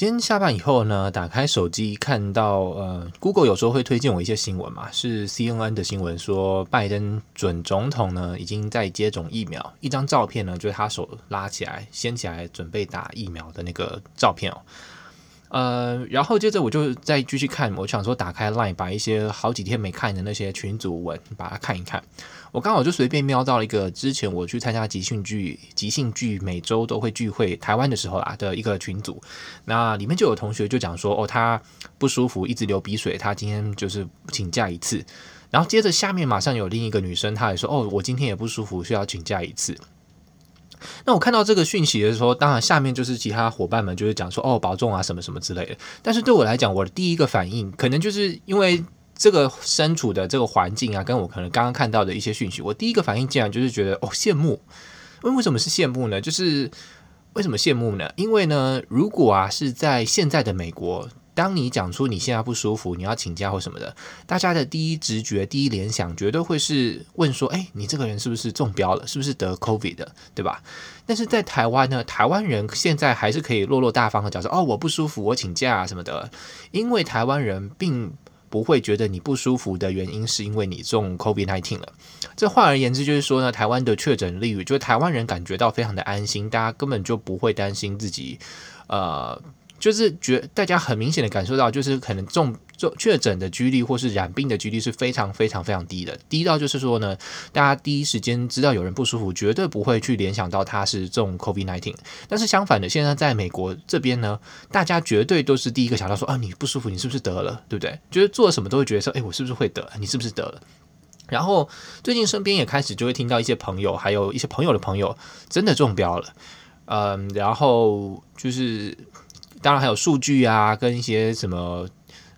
今天下班以后呢，打开手机看到，呃，Google 有时候会推荐我一些新闻嘛，是 CNN 的新闻，说拜登准总统呢已经在接种疫苗，一张照片呢就是他手拉起来掀起来准备打疫苗的那个照片哦。呃，然后接着我就再继续看，我想说打开 Line，把一些好几天没看的那些群组文，把它看一看。我刚好就随便瞄到了一个之前我去参加即兴剧，即兴剧每周都会聚会台湾的时候啊的一个群组，那里面就有同学就讲说，哦，他不舒服，一直流鼻水，他今天就是请假一次。然后接着下面马上有另一个女生，她也说，哦，我今天也不舒服，需要请假一次。那我看到这个讯息的时候，当然下面就是其他伙伴们就是讲说哦，保重啊什么什么之类的。但是对我来讲，我的第一个反应可能就是因为这个身处的这个环境啊，跟我可能刚刚看到的一些讯息，我第一个反应竟然就是觉得哦羡慕。为为什么是羡慕呢？就是为什么羡慕呢？因为呢，如果啊是在现在的美国。当你讲出你现在不舒服，你要请假或什么的，大家的第一直觉、第一联想绝对会是问说：“哎，你这个人是不是中标了？是不是得 COVID 的？对吧？”但是在台湾呢，台湾人现在还是可以落落大方的讲说：“哦，我不舒服，我请假啊什么的。”因为台湾人并不会觉得你不舒服的原因是因为你中 COVID-19 了。这换而言之就是说呢，台湾的确诊率，就是台湾人感觉到非常的安心，大家根本就不会担心自己，呃。就是觉大家很明显的感受到，就是可能中中确诊的几率或是染病的几率是非常非常非常低的，低到就是说呢，大家第一时间知道有人不舒服，绝对不会去联想到他是中 COVID-19。但是相反的，现在在美国这边呢，大家绝对都是第一个想到说啊，你不舒服，你是不是得了，对不对？就是做什么都会觉得说，哎，我是不是会得？你是不是得了？然后最近身边也开始就会听到一些朋友，还有一些朋友的朋友真的中标了，嗯，然后就是。当然还有数据啊，跟一些什么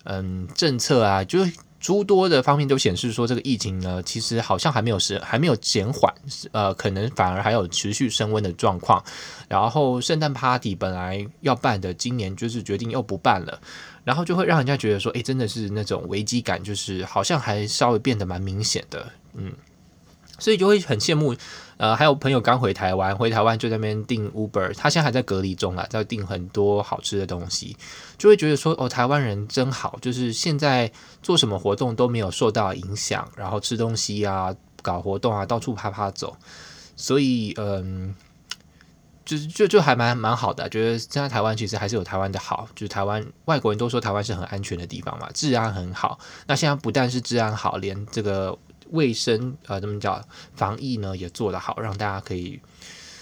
嗯政策啊，就是诸多的方面都显示说，这个疫情呢，其实好像还没有是还没有减缓，呃，可能反而还有持续升温的状况。然后圣诞 party 本来要办的，今年就是决定又不办了，然后就会让人家觉得说，诶，真的是那种危机感，就是好像还稍微变得蛮明显的，嗯。所以就会很羡慕，呃，还有朋友刚回台湾，回台湾就在那边订 Uber，他现在还在隔离中啊，在订很多好吃的东西，就会觉得说，哦，台湾人真好，就是现在做什么活动都没有受到影响，然后吃东西啊，搞活动啊，到处啪啪走，所以，嗯，就是就就还蛮蛮好的，觉得现在台湾其实还是有台湾的好，就是台湾外国人都说台湾是很安全的地方嘛，治安很好，那现在不但是治安好，连这个。卫生呃，怎么讲？防疫呢也做得好，让大家可以。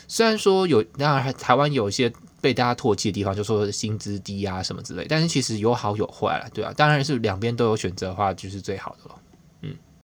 虽然说有，当然台湾有一些被大家唾弃的地方，就说薪资低啊什么之类，但是其实有好有坏了，对啊，当然是两边都有选择的话，就是最好的了。